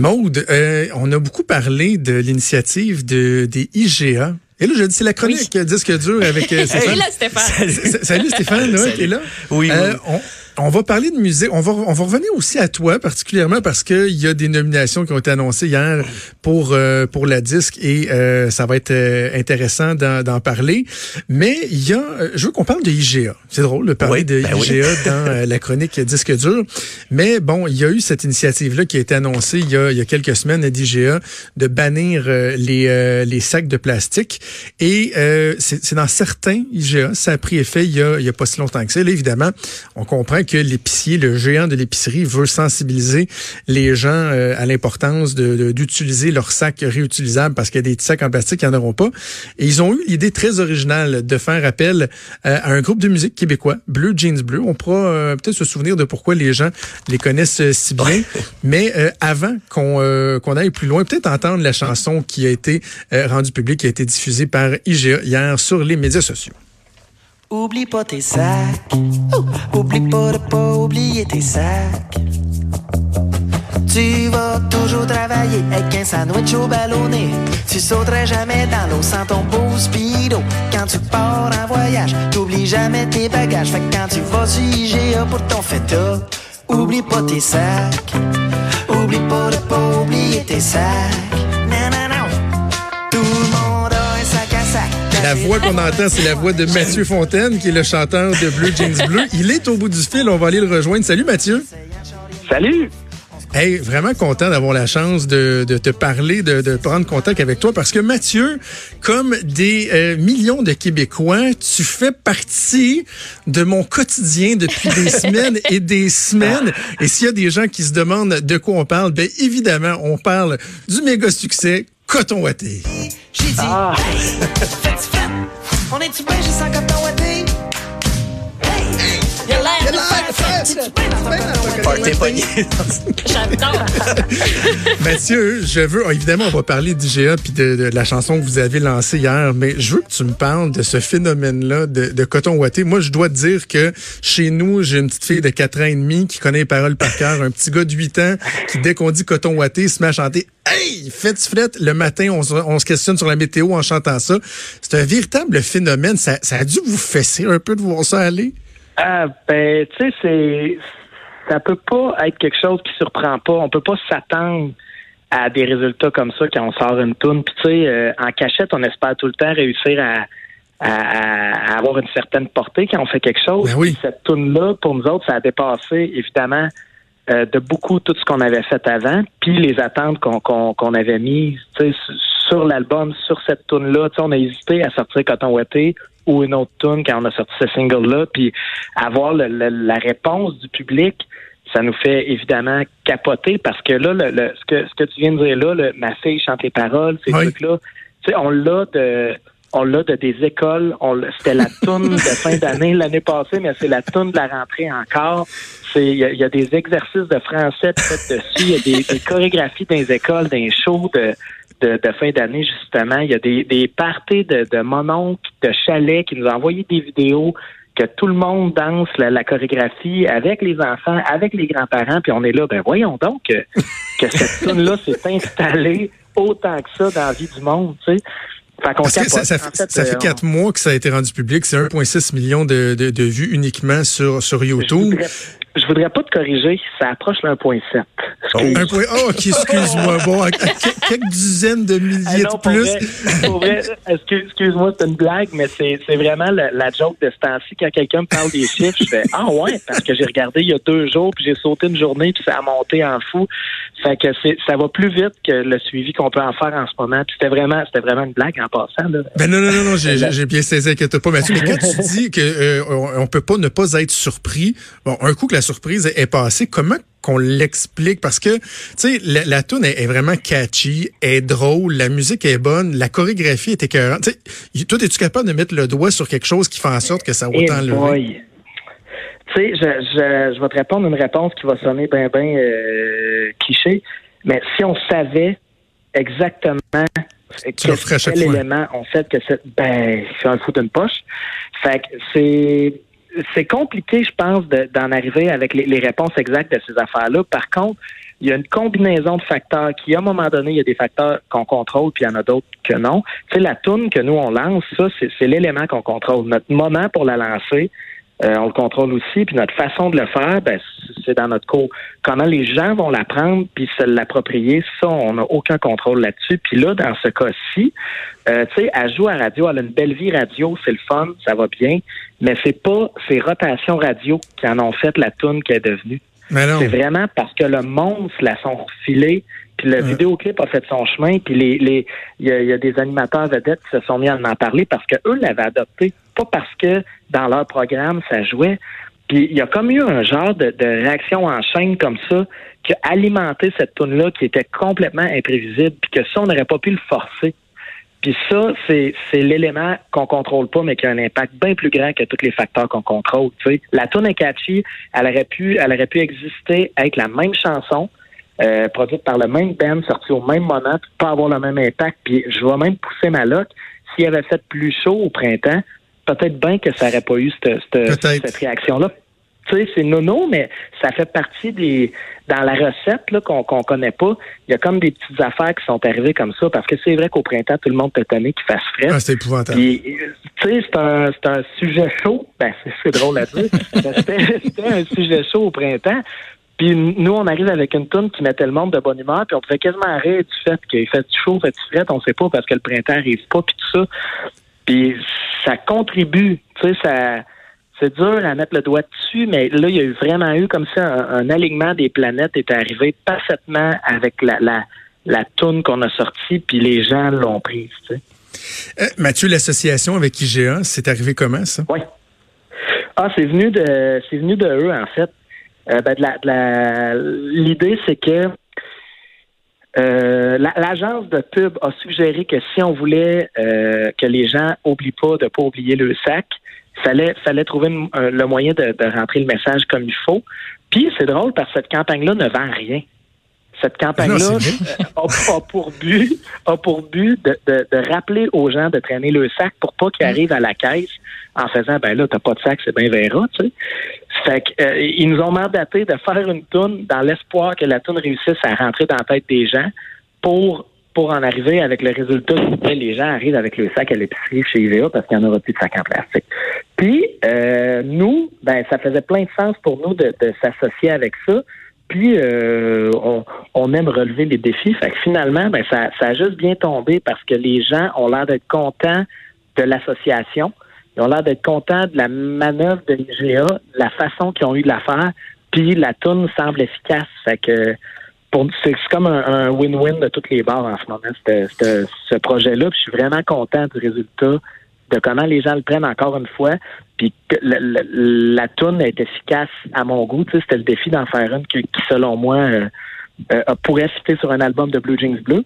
Maude, euh, on a beaucoup parlé de l'initiative de, des IGA. Et là, je dis, c'est la chronique disque dur avec euh, Stéphane. Salut Stéphane. Salut Stéphane, là, qui est là. Oui, Euh, oui. on, on va parler de musique. On va, on va revenir aussi à toi, particulièrement parce qu'il y a des nominations qui ont été annoncées hier pour, euh, pour la disque et euh, ça va être euh, intéressant d'en parler. Mais il y a, euh, je veux qu'on parle de IGA. C'est drôle de parler Oui, de ben oui. IGA dans la chronique disque dur. Mais bon, il y a eu cette initiative-là qui a été annoncée il y a, il y a quelques semaines à d'IGA de bannir les, euh, les sacs de plastique. Et euh, c'est c'est dans certains IGA, ça a pris effet il y a, il y a pas si longtemps que ça. Là, évidemment, on comprend que l'épicier, le géant de l'épicerie, veut sensibiliser les gens euh, à l'importance de- de- d'utiliser leurs sacs réutilisables parce qu'il y a des petits sacs en plastique qui n'en auront pas. Et ils ont eu l'idée très originale de faire appel euh, à un groupe de musique québécois, Bleu Jeans Bleu. On pourra euh, peut-être se souvenir de pourquoi les gens les connaissent si bien. Mais avant qu'on qu'on aille plus loin, peut-être entendre la chanson qui a été rendue publique, qui a été diffusée par IGA hier sur les médias sociaux. Oublie pas tes sacs. Oublie pas de pas oublier tes sacs. Tu vas toujours travailler avec un sandwich au ballonné. Tu sauterais jamais dans l'eau sans ton beau speedo. Quand tu pars en voyage, t'oublies jamais tes bagages. Fait que quand tu vas sur IGA pour ton feta, oublie pas tes sacs. Oublie pas de pas oublier tes sacs. La voix qu'on entend, c'est la voix de Mathieu Fontaine, qui est le chanteur de Bleu Jeans Bleu. Il est au bout du fil, on va aller le rejoindre. Salut Mathieu. Salut! Hey, vraiment content d'avoir la chance de, de te parler, de, de prendre contact avec toi, parce que Mathieu, comme des euh, millions de Québécois, tu fais partie de mon quotidien depuis des semaines et des semaines. Et s'il y a des gens qui se demandent de quoi on parle, ben évidemment, on parle du méga succès Coton Watté. Ah. Party pogné. J'adore. Mathieu, je veux, oh, évidemment, on va parler d'IGA puis de, de la chanson que vous avez lancée hier, mais je veux que tu me parles de ce phénomène-là de, de coton ouaté. Moi, je dois te dire que chez nous, j'ai une petite fille de 4 ans et demi qui connaît les paroles par cœur, un petit gars de 8 ans qui, dès qu'on dit coton ouaté, se met à chanter Hey, faites fret le matin, on se, on se questionne sur la météo en chantant ça. C'est un véritable phénomène. Ça, ça a dû vous fesser un peu de voir ça aller? Ah, ben, tu sais, c'est. Ça peut pas être quelque chose qui surprend pas. On peut pas s'attendre à des résultats comme ça quand on sort une toune. Puis, tu sais, euh, en cachette, on espère tout le temps réussir à, à- à avoir une certaine portée quand on fait quelque chose. Ben oui. Cette toune-là, pour nous autres, ça a dépassé, évidemment, euh, de beaucoup tout ce qu'on avait fait avant, puis les attentes qu'on qu'on qu'on avait mises sur l'album, sur cette tune-là. Tu sais, On a hésité à sortir Coton ou une autre tune quand on a sorti ce single-là, puis avoir le- le- la réponse du public, ça nous fait évidemment capoter parce que là, le, le- ce, que, ce que tu viens de dire là, le, ma fille chante les paroles, ces Oui. trucs-là, tu sais, on l'a de on l'a de des écoles. On C'était la toune de fin d'année l'année passée, mais c'est la toune de la rentrée encore. C'est il y, y a des exercices de français faits dessus. Il y a des, des chorégraphies dans les écoles, dans les shows de, de, de fin d'année, justement. Il y a des, des parties de, de mononcles, de chalets qui nous ont envoyé des vidéos que tout le monde danse la, la chorégraphie avec les enfants, avec les grands-parents, puis on est là, ben voyons donc que, que cette tune-là s'est installée autant que ça dans la vie du monde, tu sais. Fait Parce que ça, En fait- fait, ça fait euh, quatre mois que ça a été rendu public. C'est 1,6 million de, de, de vues uniquement sur, sur YouTube. Je voudrais pas te corriger, ça approche le 1.7. Excuse. Un point. Oh, ok, excuse-moi. Bon, à- à que- quelques dizaines de Ah milliers non, de plus. excuse-moi, c'est une blague, mais c'est c'est vraiment la, la joke de ce temps-ci. Quand quelqu'un me parle des chiffres, je fais Ah ouais, parce que j'ai regardé il y a deux jours, puis j'ai sauté une journée, puis ça a monté en fou. Fait que ça va plus vite que le suivi qu'on peut en faire en ce moment. Puis c'était vraiment, c'était vraiment une blague en passant. Là. Ben non, non, non, non, j'ai- bien saisi, inquiète pas, Mathieu. Mais quand tu dis que euh, on peut pas ne pas être surpris, bon, un coup que la surprise est passée, comment qu'on l'explique? Parce que, tu sais, la, la tune est, est vraiment catchy, est drôle, la musique est bonne, la chorégraphie est écœurante. Tu sais, toi, es-tu capable de mettre le doigt sur quelque chose qui fait en sorte que ça Eh t'enlever? boy. Tu sais, je, je, je vais te répondre une réponse qui va sonner bien, bien euh, cliché, mais si on savait exactement le quel élément on fait que c'est ben c'est un fou d'une poche. Fait que c'est c'est compliqué, je pense, de- d'en arriver avec les, réponses exactes de ces affaires-là. Par contre, il y a une combinaison de facteurs qui, à un moment donné, il y a des facteurs qu'on contrôle, puis il y en a d'autres que non. Tu sais, la toune que nous, on lance, ça, c'est l'élément qu'on contrôle. Notre moment pour la lancer, euh, on le contrôle aussi, puis notre façon de le faire, ben, c'est dans notre cours. Comment les gens vont l'apprendre puis se l'approprier, ça, on n'a aucun contrôle là-dessus. Puis là, dans ce cas-ci, euh, tu sais, elle joue à radio, elle a une belle vie radio, c'est le fun, ça va bien, mais c'est pas ces rotations radio qui en ont fait la toune qu'elle est devenue. C'est vraiment parce que le monde se la sont filés, puis le Ouais. vidéoclip a fait son chemin, puis les les il y y a des animateurs vedettes qui se sont mis à en parler parce que eux l'avaient adopté, pas parce que dans leur programme ça jouait. Puis il y a comme eu un genre de, de réaction en chaîne comme ça qui a alimenté cette tune là qui était complètement imprévisible, puis que ça on n'aurait pas pu le forcer. Puis ça, c'est, c'est l'élément qu'on contrôle pas, mais qui a un impact bien plus grand que tous les facteurs qu'on contrôle. Tu sais. La tune est catchy, elle aurait pu, elle aurait pu exister avec la même chanson, euh, produite par le même band, sortie au même moment, puis pas avoir le même impact. Puis je vais même pousser ma loc. S'il avait fait plus chaud au printemps, peut-être bien que ça n'aurait pas eu cette, cette, Peut-être. cette réaction-là. Tu sais, c'est nono, mais ça fait partie des dans la recette là, qu'on qu'on connaît pas. Il y a comme des petites affaires qui sont arrivées comme ça, parce que c'est vrai qu'au printemps, tout le monde peut tanné qu'il fasse frais. Ah, c'est épouvantable. Tu sais, c'est un, c'est un sujet chaud. Ben, c'est- c'est drôle à dire. C'était c'était un sujet chaud au printemps. Puis nous, on arrive avec une toune qui mettait le monde de bonne humeur, puis on pouvait quasiment rire du fait qu'il fait chaud, fait fret, on sait pas parce que le printemps arrive pas, puis tout ça. Puis ça contribue, tu sais, ça c'est dur à mettre le doigt dessus, mais là, il y a eu vraiment eu comme ça un, un alignement des planètes est arrivé parfaitement avec la la, la toune qu'on a sortie, puis les gens l'ont prise, tu sais. Euh, Mathieu, l'association avec IGA, c'est arrivé comment, ça? Oui. Ah, c'est venu de c'est venu de eux, en fait. Euh, ben, de la- de la- L'idée, c'est que euh, la- l'agence de pub a suggéré que si on voulait euh, que les gens oublient pas de pas oublier le sac, fallait fallait trouver un- le moyen de, de rentrer le message comme il faut. Puis c'est drôle parce que cette campagne-là ne vend rien. Cette campagne-là euh, a, a pour but a pour but de, de- de rappeler aux gens de traîner le sac pour pas qu'ils arrivent à la caisse en faisant ben là t'as pas de sac c'est bien verra tu sais fait que, euh, ils nous ont mandaté de faire une toune dans l'espoir que la toune réussisse à rentrer dans la tête des gens pour pour en arriver avec le résultat que les gens arrivent avec le sac à l'épicerie chez IVA parce qu'il n'y en aura plus de sac en plastique. Puis euh, nous, ben ça faisait plein de sens pour nous de, de s'associer avec ça. Puis euh, on, on aime relever les défis. Fait que finalement, ben ça, ça a juste bien tombé parce que les gens ont l'air d'être contents de l'association. Ils ont l'air d'être contents de la manœuvre de l'IGA, la façon qu'ils ont eu de la faire. Puis la toune semble efficace. Fait que c'est comme un win-win de toutes les barres en ce moment, ce- projet-là. Je suis vraiment content du résultat, de comment les gens le prennent encore une fois. Puis que la, la, toune est efficace à mon goût. C'était le défi d'en faire une qui, selon moi, euh, euh, pourrait fitter sur un album de Blue Jeans Bleu.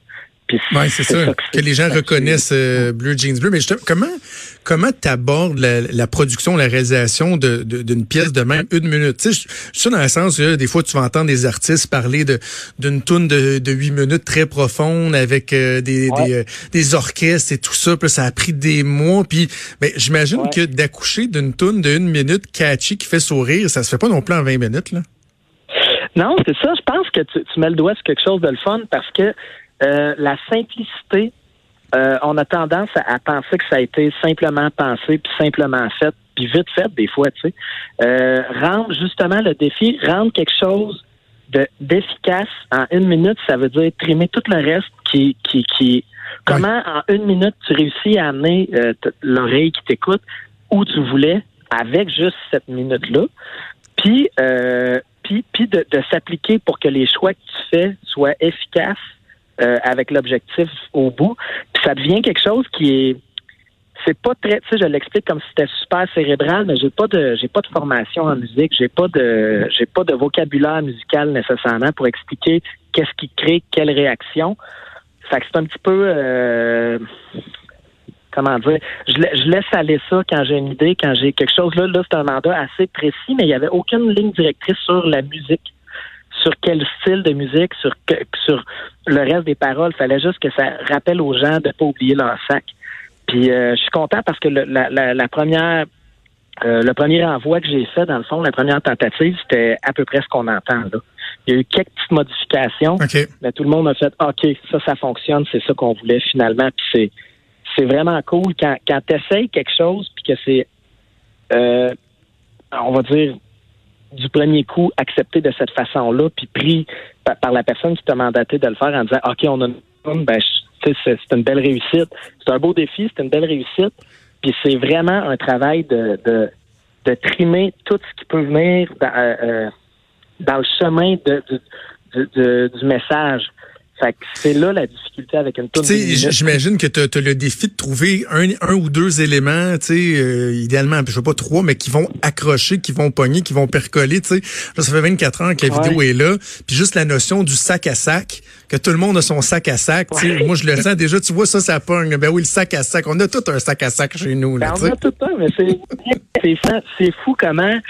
Puis Oui, c'est ça, que les gens reconnaissent euh, Blue Jeans Bleu. Mais justement, comment comment t'abordes la, la production, la réalisation de- de- d'une pièce de même une minute? Tu sais, je- je suis dans le sens que des fois, tu vas entendre des artistes parler de d'une toune de, de 8 minutes très profonde avec euh, des, Ouais. des, euh, des orchestres et tout ça. Puis ça a pris des mois. Puis ben, j'imagine Ouais. que d'accoucher d'une toune de une minute catchy qui fait sourire, ça se fait pas non plus en 20 minutes. Là. Non, c'est ça. Je pense que tu, tu mets le doigt sur quelque chose de le fun parce que euh, la simplicité, euh, on a tendance à, à penser que ça a été simplement pensé, puis simplement fait, puis vite fait des fois, tu sais. Euh, rendre justement le défi, rendre quelque chose de d'efficace en une minute, ça veut dire trimer tout le reste qui qui qui comment en une minute tu réussis à amener t- l'oreille qui t'écoute où tu voulais avec juste cette minute là. Puis puis puis de, de s'appliquer pour que les choix que tu fais soient efficaces euh, avec l'objectif au bout. Puis ça devient quelque chose qui est c'est pas très, tu sais, je l'explique comme si c'était super cérébral, mais j'ai pas de, j'ai pas de formation en musique, j'ai pas de, j'ai pas de vocabulaire musical nécessairement pour expliquer qu'est-ce qui crée quelle réaction. Fait que c'est un petit peu, euh, comment dire, je, je laisse aller ça quand j'ai une idée, quand j'ai quelque chose là, là c'est un mandat assez précis, mais il y avait aucune ligne directrice sur la musique sur quel style de musique, sur que, sur le reste des paroles. fallait juste que ça rappelle aux gens de pas oublier leur sac. Puis euh, je suis content parce que le- la, la, la première euh, le premier envoi que j'ai fait, dans le fond, la première tentative, c'était à peu près ce qu'on entend là. Il y a eu quelques petites modifications, mais tout le monde a fait OK, ça, ça fonctionne, c'est ça qu'on voulait finalement. Puis c'est, c'est vraiment cool quand, quand tu essayes quelque chose, puis que c'est, euh, on va dire, du premier coup accepté de cette façon-là, puis pris par, la personne qui t'a mandaté de le faire en disant OK, on a une ben, c'est, une belle réussite. C'est un beau défi, c'est une belle réussite. Puis c'est vraiment un travail de, de, de trimer tout ce qui peut venir dans, euh, euh, le chemin de, du message. Fait que c'est là la difficulté avec une minute. j'imagine que tu as, le défi de trouver un, un ou deux éléments, tu sais, euh, idéalement, je sais pas trois, mais qui vont accrocher, qui vont pogner, qui vont percoler, tu sais. Ça fait 24 ans que la Ouais. vidéo est là. Puis juste la notion du sac à sac, que tout le monde a son sac à sac, tu sais. Ouais. Moi, je le sens déjà, tu vois, ça, ça pogne. Ben oui, le sac à sac. On a tout un sac à sac chez nous, là, Ben, on a tout un, mais c'est c'est fou comment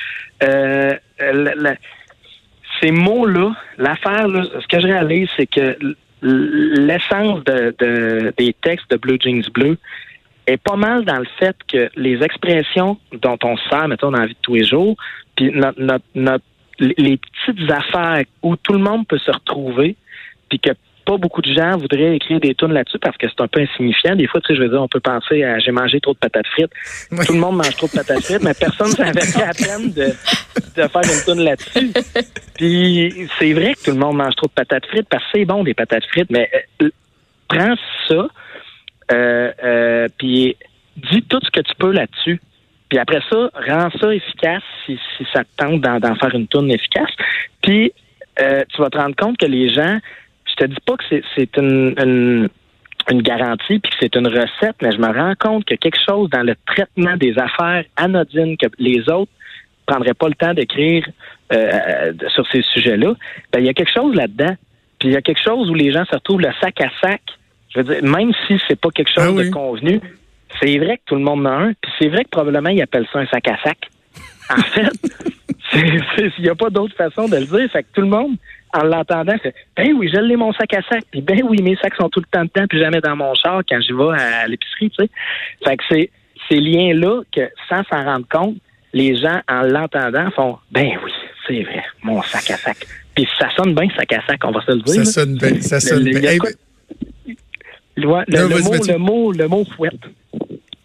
euh, la- la- ces mots-là, l'affaire, ce que je réalise, c'est que l'essence de, de- des textes de Blue Jeans Bleu est pas mal dans le fait que les expressions dont on se sert, mettons, dans la vie de tous les jours, puis notre, notre, notre- les petites affaires où tout le monde peut se retrouver, puis que pas beaucoup de gens voudraient écrire des tunes là-dessus parce que c'est un peu insignifiant. Des fois, tu sais, je veux dire, on peut penser à j'ai mangé trop de patates frites. Tout le monde mange trop de patates frites, mais personne ne s'investit à peine de, de faire une tune là-dessus. Puis c'est vrai que tout le monde mange trop de patates frites parce que c'est bon des patates frites, mais euh, prends ça, euh, euh, puis dis tout ce que tu peux là-dessus. Puis après ça, rends ça efficace si, si ça te tente d'en, d'en faire une tourne efficace. Puis euh, tu vas te rendre compte que les gens, je te dis pas que c'est, une, une, une garantie puis que c'est une recette, mais je me rends compte que quelque chose dans le traitement des affaires anodines que les autres prendraient pas le temps d'écrire euh, sur ces sujets-là, ben il y a quelque chose là-dedans. Puis il y a quelque chose où les gens se retrouvent le sac à sac. Je veux dire, même si c'est pas quelque chose Ah oui. de convenu, c'est vrai que tout le monde en a un, puis c'est vrai que probablement ils appellent ça un sac à sac. En fait, il n'y a pas d'autre façon de le dire. Fait que tout le monde, en l'entendant, fait Ben oui, je l'ai mon sac à sac. Puis ben oui, mes sacs sont tout le temps dedans, puis jamais dans mon char quand je vais à l'épicerie, tu sais. Fait que c'est ces liens-là que, sans s'en rendre compte, les gens, en l'entendant, font Ben oui, c'est vrai, mon sac à sac. Puis ça sonne bien, sac à sac, on va se le dire. Ça sonne bien, ça sonne bien. Le, mot, le mot, le mot fouette.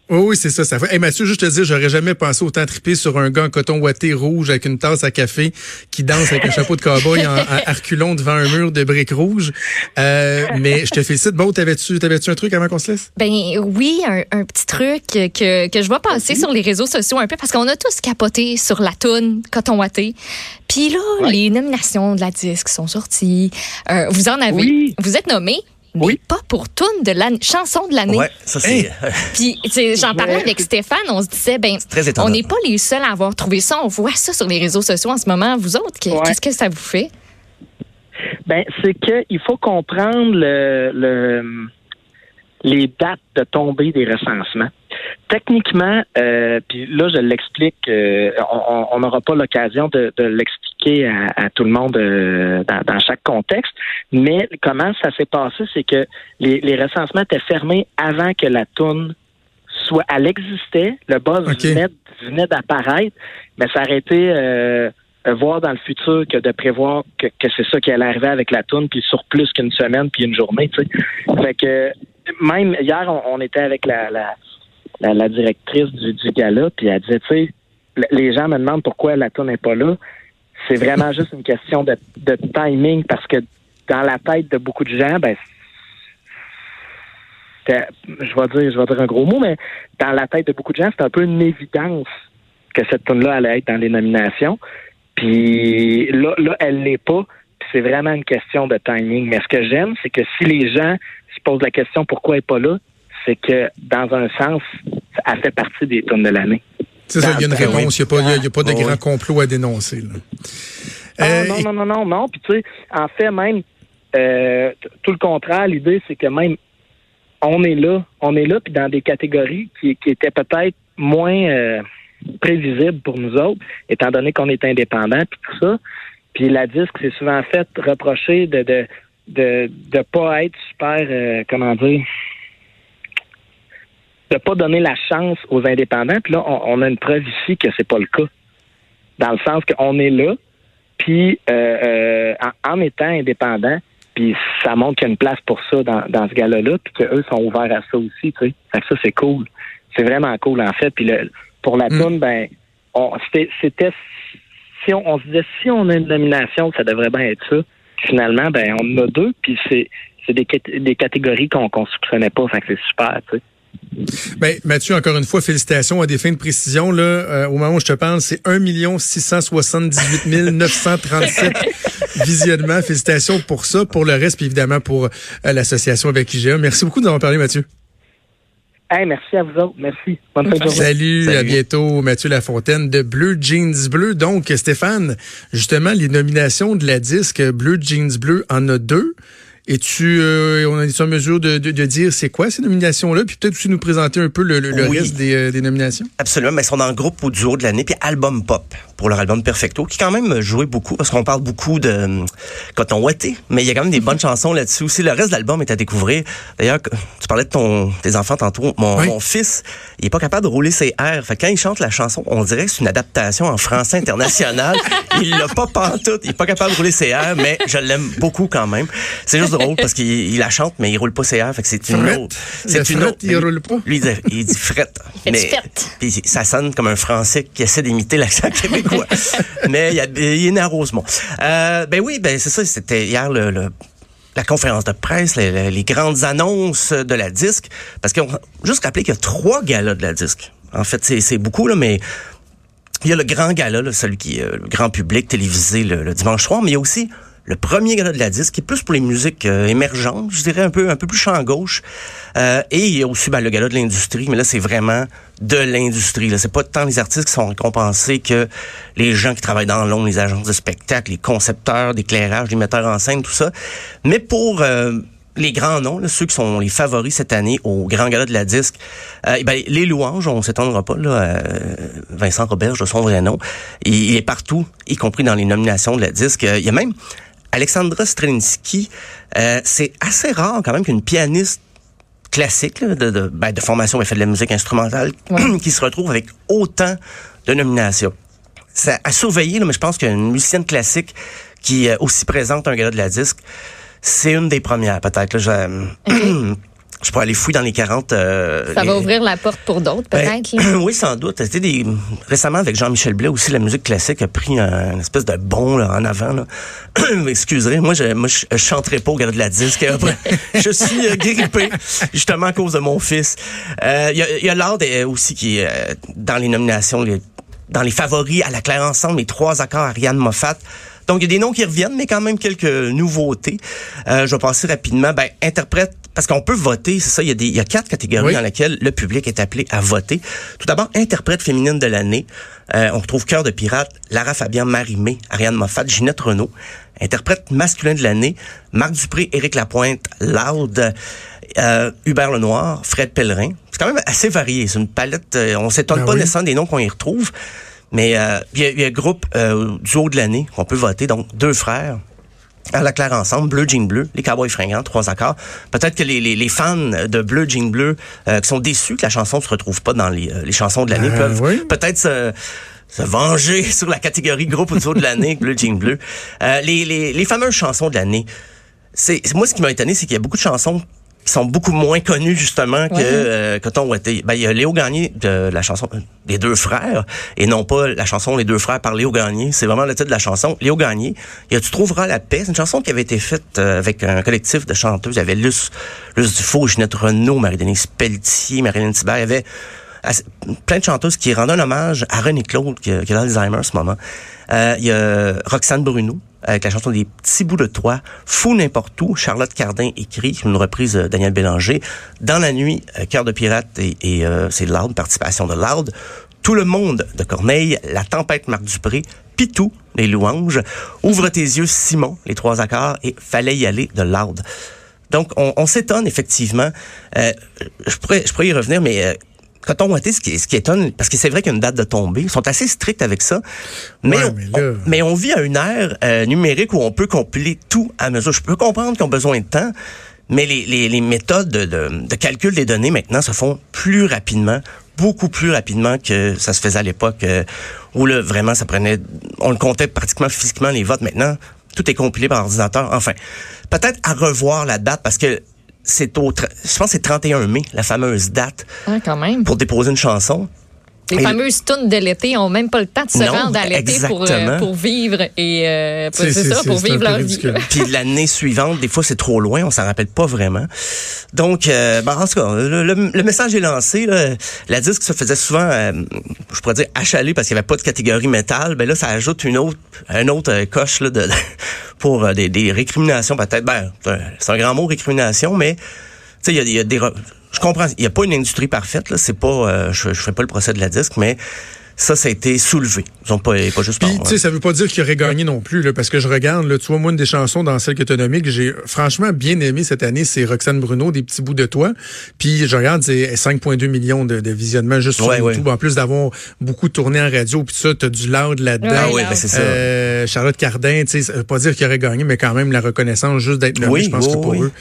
Oui, oui, c'est ça. ça fait... Hey, Mathieu, juste te dire, j'aurais jamais pensé autant triper sur un gars en coton ouaté rouge avec une tasse à café qui danse avec un chapeau de cowboy en, en arculon devant un mur de briques rouges. Euh, mais je te félicite. Bon, t'avais-tu, t'avais-tu un truc avant qu'on se laisse? Ben oui, un, un petit truc que, que je vois passer sur les réseaux sociaux un peu parce qu'on a tous capoté sur la toune Coton Watté. Puis là, les nominations de la disque sont sorties. Euh, vous en avez. Oui. Vous êtes nommé. Mais Oui. pas pour toune de l'année, chanson de l'année. Ouais, ça c'est. Puis, j'en parlais Ouais. avec Stéphane, on se disait, ben, on n'est pas les seuls à avoir trouvé ça. On voit ça sur les réseaux sociaux en ce moment. Vous autres, Ouais. qu'est-ce que ça vous fait? Ben, c'est que il faut comprendre le, le- les dates de tombée des recensements. Techniquement, euh, puis là, je l'explique, euh, on- on n'aura pas l'occasion de, de l'expliquer à, à tout le monde euh, dans, dans chaque contexte, mais comment ça s'est passé, c'est que les, les recensements étaient fermés avant que la toune soit, elle existait, le buzz venait, venait d'apparaître, mais ça aurait été euh, voir dans le futur que de prévoir que, que c'est ça qui allait arriver avec la toune, puis sur plus qu'une semaine, puis une journée, tu sais. Fait que même hier, on, on était avec la, la, la, la directrice du, du gala, puis elle disait, tu sais, les gens me demandent pourquoi la toune n'est pas là. C'est vraiment juste une question de, de timing, parce que dans la tête de beaucoup de gens, ben je vais dire, je vais dire un gros mot, mais dans la tête de beaucoup de gens, c'est un peu une évidence que cette tune-là allait être dans les nominations. Puis là, là elle l'est pas. C'est vraiment une question de timing. Mais ce que j'aime, c'est que si les gens se posent la question pourquoi elle n'est pas là, c'est que dans un sens, elle fait partie des tunes de l'année. C'est ça, il y a une Ben, ben réponse. Il n'y a, a- pas de Ah, grand complot à dénoncer. Là. Ah, Euh, non, non, non, non, non. Puis tu sais, en fait, même euh, tout le contraire, l'idée, c'est que même on est là, on est là, puis dans des catégories qui, qui étaient peut-être moins euh, prévisibles pour nous autres, étant donné qu'on est indépendant, puis tout ça. Puis la disque, c'est souvent fait reprocher de de de, de pas être super, euh, comment dire, de pas donner la chance aux indépendants. Puis là, on, on a une preuve ici que c'est pas le cas. Dans le sens qu'on est là, puis euh, en, en, étant indépendant, puis ça montre qu'il y a une place pour ça dans, dans ce gala-là, puis qu'eux sont ouverts à ça aussi, tu sais. Fait que ça, c'est cool. C'est vraiment cool, en fait. Puis le, pour la mm. ben, c'était... Si on, on, se disait, si on a une nomination, ça devrait bien être ça. Finalement, ben, on en a deux, puis c'est des, des catégories qu'on ne soupçonnait pas. Fait que c'est super, tu sais. Ben, Mathieu, encore une fois, félicitations à des fins de précision. Là, euh, au moment où je te parle, c'est 1 678 937 visionnements. Félicitations pour ça, pour le reste, puis évidemment pour euh, l'association avec IGA. Merci beaucoup d'avoir parlé, Mathieu. Hey, merci à vous autres. Merci. Bonne fin de journée. Salut, à bientôt. Mathieu Lafontaine de Bleu Jeans Bleu. Donc, Stéphane, justement, les nominations de la disque Bleu Jeans Bleu en a deux. Et tu, euh, on est en mesure de, de, de dire c'est quoi ces nominations-là, puis peut-être aussi nous présenter un peu le, le, reste des, euh, des, nominations? Absolument, mais ils sont dans le groupe au duo de l'année, puis album pop pour leur album Perfecto, qui quand même joué beaucoup, parce qu'on parle beaucoup de euh, coton ouaté, mais il y a quand même des bonnes chansons là-dessus aussi. Le reste de l'album est à découvrir. D'ailleurs, tu parlais de ton, tes enfants tantôt. Mon, mon fils, il est pas capable de rouler ses airs. Fait quand il chante la chanson, on dirait que c'est une adaptation en français international. il l'a pas pantoute. Il est pas capable de rouler ses airs, mais je l'aime beaucoup quand même. C'est juste drôle parce qu'il la chante, mais il roule pas ses airs. Fait que c'est une autre. C'est une autre. Il roule pas? Lui, il dit, il dit frette. mais, puis ça sonne comme un français qui essaie d'imiter l'accent québécois. mais il, y a, il est né à Rosemont. Euh, ben oui, ben c'est ça. C'était hier le, le la conférence de presse, les, les, grandes annonces de la disque, parce qu'on juste rappeler qu'il y a trois galas de la disque. En fait, c'est beaucoup là, mais il y a le grand gala, là, celui qui est euh, le grand public télévisé le, le dimanche soir, mais il y a aussi le premier gala de la disque, qui est plus pour les musiques euh, émergentes, je dirais un peu un peu plus champ gauche. Euh, et il y a aussi ben, le gala de l'industrie, mais là c'est vraiment de l'industrie. Là, c'est pas tant les artistes qui sont récompensés que les gens qui travaillent dans l'ombre, les agences de spectacle, les concepteurs d'éclairage, les metteurs en scène, tout ça. Mais pour euh, les grands noms, ceux qui sont les favoris cette année au Grand Gala de la Disque, euh, ben, les louanges, on s'étendra pas, là, euh, Vincent Roberge de son vrai nom, il, il, est partout, y compris dans les nominations de la Disque. Il y a même Alexandra Strelinsky, euh, c'est assez rare quand même qu'une pianiste classique de, de, ben, de formation, elle fait de la musique instrumentale, qui se retrouve avec autant de nominations. C'est à surveiller, là, mais je pense qu'une musicienne classique qui est aussi présente un gala de la disque, c'est une des premières peut-être. je pourrais aller fouiller dans les 40. Euh, ça va ouvrir la porte pour d'autres, ben, peut-être. oui, sans doute. C'était des récemment avec Jean-Michel Blais aussi, la musique classique a pris un, une espèce de bond là, en avant. Là. Excusez, moi, je, moi, je, chanterai pas au gars de la disque. je suis euh, grippé justement à cause de mon fils. Il euh, y a, a euh, aussi qui est euh, dans les nominations, les, dans les favoris à la claire ensemble, les trois accords Ariane Moffat. Donc, il y a des noms qui reviennent, mais quand même quelques nouveautés. Euh, je vais passer rapidement. Ben, interprète, parce qu'on peut voter, c'est ça, il y, a des, il y a quatre catégories dans lesquelles le public est appelé à voter. Tout d'abord, interprète féminine de l'année. Euh, on retrouve Cœur de pirate, Lara Fabian, Marie-Mé, Ariane Moffat, Ginette Renault. Interprète masculin de l'année, Marc Dupré, Éric Lapointe, Loud, euh, Hubert Lenoir, Fred Pellerin. C'est quand même assez varié. C'est une palette, euh, on s'étonne ben pas nécessairement des noms qu'on y retrouve. Mais euh, il y, a un groupe euh, du haut de l'année qu'on peut voter, donc deux frères. À la claire ensemble, Bleu Jean Bleu, les Cowboys fringants, trois accords. Peut-être que les, les, les, fans de Bleu Jean Bleu euh, qui sont déçus que la chanson se retrouve pas dans les, euh, les chansons de l'année peuvent peut-être se, se venger sur la catégorie groupe autour de l'année, Bleu Jean Bleu. Euh, les, les, les fameuses chansons de l'année. C'est moi ce qui m'a étonné, c'est qu'il y a beaucoup de chansons qui sont beaucoup moins connus justement que euh, Coton Ouaté. Ben il y a Léo Gagné de la chanson Les deux frères et non pas la chanson Les deux frères par Léo Gagné, c'est vraiment le titre de la chanson Léo Gagné. Il y a Tu trouveras la paix, c'est une chanson qui avait été faite euh, avec un collectif de chanteuses, il y avait Luce Luce Dufault, Ginette Renault, Marie-Denise Pelletier, Marilyn Thibert, il y avait plein de chanteuses qui rendent un hommage à René Claude qui, qui a l'Alzheimer en ce moment. Euh, il y a Roxane Bruno avec la chanson des petits bouts de toi, Fou n'importe où, Charlotte Cardin écrit, une reprise de Daniel Bélanger, Dans la nuit, euh, Cœur de pirate et, et euh, c'est Loud, participation de Loud, Tout le monde de Corneille, La tempête Marc Dupré, Pitou, les louanges, Ouvre tes yeux Simon, les trois accords et Fallait y aller de Loud. Donc, on, on s'étonne effectivement. Euh, je pourrais, je pourrais y revenir, mais Coton Ouaté, ce qui, ce qui étonne, parce que c'est vrai qu'il y a une date de tombée, ils sont assez stricts avec ça, mais, on, mais, on, vit à une ère euh, numérique où on peut compiler tout à mesure. Je peux comprendre qu'ils ont besoin de temps, mais les, les, les méthodes de, de, de, calcul des données maintenant se font plus rapidement, beaucoup plus rapidement que ça se faisait à l'époque euh, où là, vraiment ça prenait on le comptait pratiquement physiquement les votes. Maintenant tout est compilé par ordinateur. Enfin peut-être à revoir la date parce que c'est au je pense que c'est 31 mai la fameuse date Ah, quand même. pour déposer une chanson Les Et- fameuses tunes de l'été ont même pas le temps de se Non, rendre à l'été pour, euh, pour vivre et euh, C'est- ça, pour vivre leur vie. Puis l'année suivante, des fois, c'est trop loin, on s'en rappelle pas vraiment. Donc, euh, ben, en tout cas, le, le- le message est lancé. Là. La disque se faisait souvent, euh, je pourrais dire, achalée parce qu'il n'y avait pas de catégorie métal. Ben là, ça ajoute une autre, un autre coche là, de, pour des, des récriminations peut-être. Ben, c'est un- grand mot, récrimination, mais tu sais, il y a, il y a des... Je comprends, il n'y a pas une industrie parfaite. Là. C'est pas, euh, je, je fais pas le procès de la disque, mais ça, ça a été soulevé. Ils ont pas, pas juste Puis, tu sais, ça veut pas dire qu'il aurait gagné non plus, là, parce que je regarde, là, tu vois, moi, une des chansons dans celle que tu as nommée que j'ai franchement bien aimé cette année, c'est Roxane Bruno, Des petits bouts de toi. Puis, je regarde, c'est 5,2 millions de, de visionnements juste sur Ouais, YouTube. En plus d'avoir beaucoup tourné en radio, puis ça, t'as du loud là-dedans. Ah là. ben, c'est ça. Euh, Charlotte Cardin, tu sais, ça veut pas dire qu'il aurait gagné, mais quand même la reconnaissance juste d'être Oui, je pense oui, que pour oui. eux,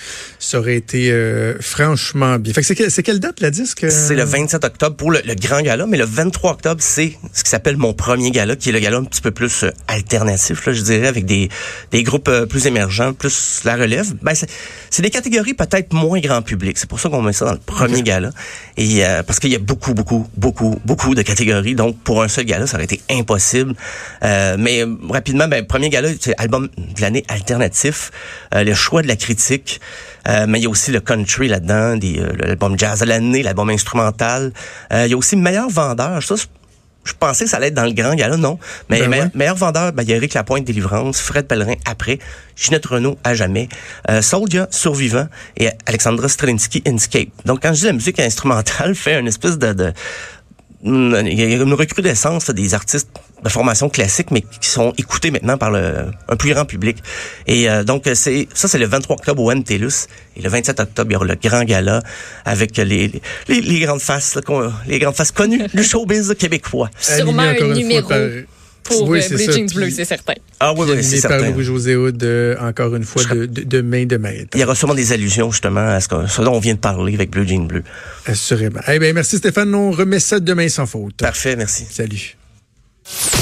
ça aurait été euh, franchement bien. Fait que c'est que- c'est quelle date la disque? euh? C'est le 27 octobre pour le, le grand gala, mais le 23 octobre, c'est ce qui s'appelle mon premier gala, qui est le gala un petit peu plus euh, alternatif, là, je dirais, avec des, des groupes euh, plus émergents, plus la relève. Ben, c'est c'est des catégories peut-être moins grand public. C'est pour ça qu'on met ça dans le premier gala. Et euh, parce qu'il y a beaucoup, beaucoup, beaucoup, beaucoup de catégories. Donc, pour un seul gala, ça aurait été impossible. Euh, mais rapidement, ben, premier gala, c'est album de l'année alternatif, euh, le choix de la critique. Euh, mais il y a aussi le country là-dedans, des, euh, l'album jazz de l'année, l'album instrumental. Euh, il y a aussi meilleur vendeur. Ça, je pensais que ça allait être dans le grand gala, non. Mais Ben meilleur, ouais. meilleur vendeur, ben, il y a Eric Lapointe, Délivrance, Fred Pellerin, Après, Ginette Renault, À jamais, euh, Soldier, Survivant, et Alexandra Strelinsky, Inscape. Donc, quand je dis la musique instrumentale, fait une espèce de... de il y a une recrudescence des artistes de formation classique, mais qui sont écoutés maintenant par le, un plus grand public. Et euh, donc, c'est ça, c'est le 23 octobre au MTLUS. Et le 27 octobre, il y aura le grand gala avec les, les, les grandes faces, les grandes faces connues du showbiz québécois. Sûrement un numéro par- pour Oui, euh, ça. Jeans Bleu, c'est certain. Ah oui, oui, c'est par certain. Louis-José Hood, euh, encore une fois, de, de, de main de maître. Il y aura sûrement des allusions justement à ce, que, ce dont on vient de parler avec Blue Jean Bleu. Assurément. Eh bien, merci Stéphane. On remet ça demain sans faute. Parfait, merci. Salut.